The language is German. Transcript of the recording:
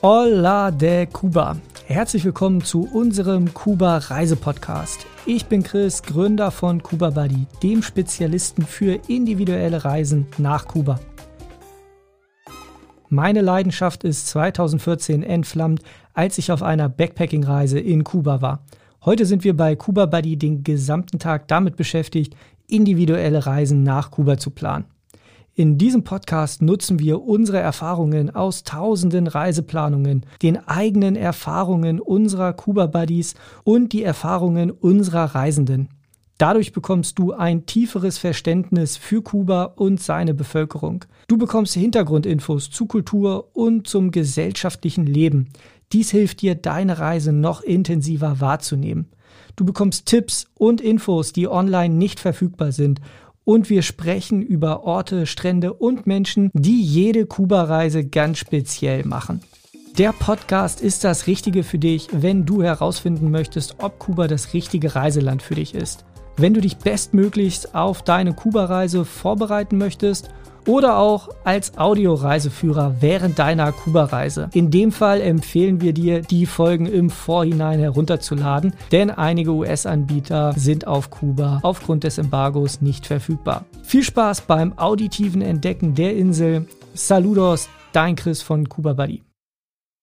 Hola de Cuba. Herzlich willkommen zu unserem Kuba Reise Podcast. Ich bin Chris, Gründer von Kuba Buddy, dem Spezialisten für individuelle Reisen nach Kuba. Meine Leidenschaft ist 2014 entflammt, als ich auf einer Backpacking-Reise in Kuba war. Heute sind wir bei Kuba Buddy den gesamten Tag damit beschäftigt, individuelle Reisen nach Kuba zu planen. In diesem Podcast nutzen wir unsere Erfahrungen aus tausenden Reiseplanungen, den eigenen Erfahrungen unserer Kuba-Buddies und die Erfahrungen unserer Reisenden. Dadurch bekommst du ein tieferes Verständnis für Kuba und seine Bevölkerung. Du bekommst Hintergrundinfos zu Kultur und zum gesellschaftlichen Leben. Dies hilft dir, deine Reise noch intensiver wahrzunehmen. Du bekommst Tipps und Infos, die online nicht verfügbar sind. Und wir sprechen über Orte, Strände und Menschen, die jede Kuba-Reise ganz speziell machen. Der Podcast ist das Richtige für dich, wenn du herausfinden möchtest, ob Kuba das richtige Reiseland für dich ist wenn du dich bestmöglichst auf deine Kuba-Reise vorbereiten möchtest oder auch als Audioreiseführer während deiner Kuba-Reise. In dem Fall empfehlen wir dir, die Folgen im Vorhinein herunterzuladen, denn einige US-Anbieter sind auf Kuba aufgrund des Embargos nicht verfügbar. Viel Spaß beim auditiven Entdecken der Insel. Saludos, dein Chris von Kuba Buddy.